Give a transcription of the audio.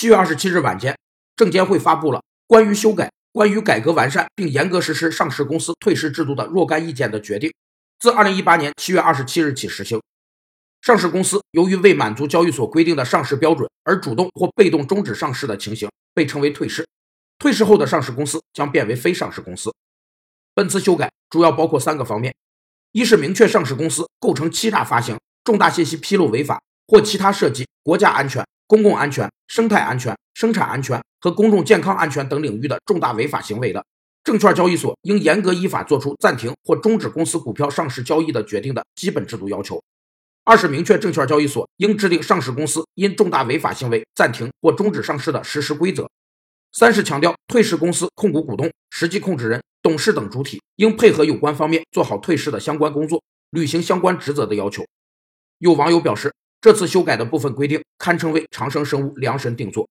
七月二十七日晚间，证监会发布了关于修改、关于改革完善并严格实施上市公司退市制度的若干意见的决定，自二零一八年七月二十七日起实行。上市公司由于未满足交易所规定的上市标准而主动或被动终止上市的情形，被称为退市。退市后的上市公司将变为非上市公司。本次修改主要包括三个方面：一是明确上市公司构成欺诈发行、重大信息披露违法或其他涉及国家安全。公共安全、生态安全、生产安全和公众健康安全等领域的重大违法行为的，证券交易所应严格依法作出暂停或终止公司股票上市交易的决定的基本制度要求。二是明确证券交易所应制定上市公司因重大违法行为暂停或终止上市的实施规则。三是强调退市公司控股股东、实际控制人、董事等主体应配合有关方面做好退市的相关工作，履行相关职责的要求。有网友表示。这次修改的部分规定堪称为长生生物量身定做，